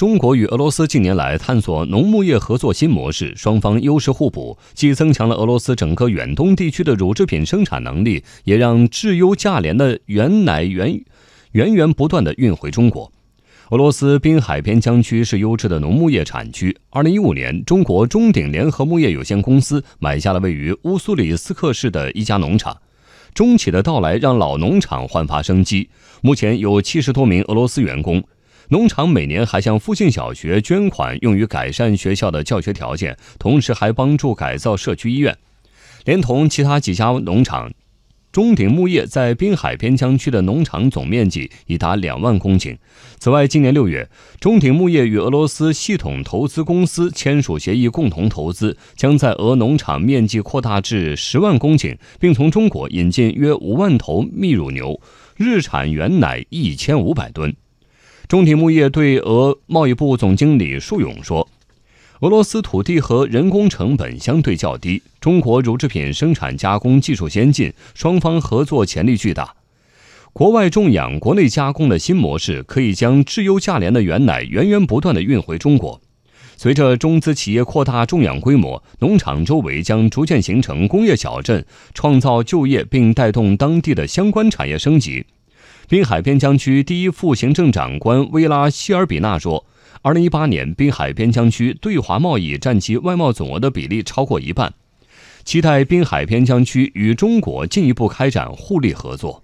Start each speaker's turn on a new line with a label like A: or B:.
A: 中国与俄罗斯近年来探索农牧业合作新模式，双方优势互补，既增强了俄罗斯整个远东地区的乳制品生产能力，也让质优价廉的原奶源源源不断地运回中国。俄罗斯滨海边疆区是优质的农牧业产区。二零一五年，中国中鼎联合牧业有限公司买下了位于乌苏里斯克市的一家农场。中企的到来让老农场焕发生机，目前有七十多名俄罗斯员工。农场每年还向附近小学捐款，用于改善学校的教学条件，同时还帮助改造社区医院。连同其他几家农场，中鼎牧业在滨海边疆区的农场总面积已达两万公顷。此外，今年六月，中鼎牧业与俄罗斯系统投资公司签署协议，共同投资，将在俄农场面积扩大至十万公顷，并从中国引进约五万头泌乳牛，日产原奶一千五百吨。中鼎牧业对俄贸易部总经理束勇说：“俄罗斯土地和人工成本相对较低，中国乳制品生产加工技术先进，双方合作潜力巨大。国外种养、国内加工的新模式，可以将质优价廉的原奶源源不断地运回中国。随着中资企业扩大种养规模，农场周围将逐渐形成工业小镇，创造就业并带动当地的相关产业升级。”滨海边疆区第一副行政长官薇拉希尔比纳说：“二零一八年，滨海边疆区对华贸易占其外贸总额的比例超过一半，期待滨海边疆区与中国进一步开展互利合作。”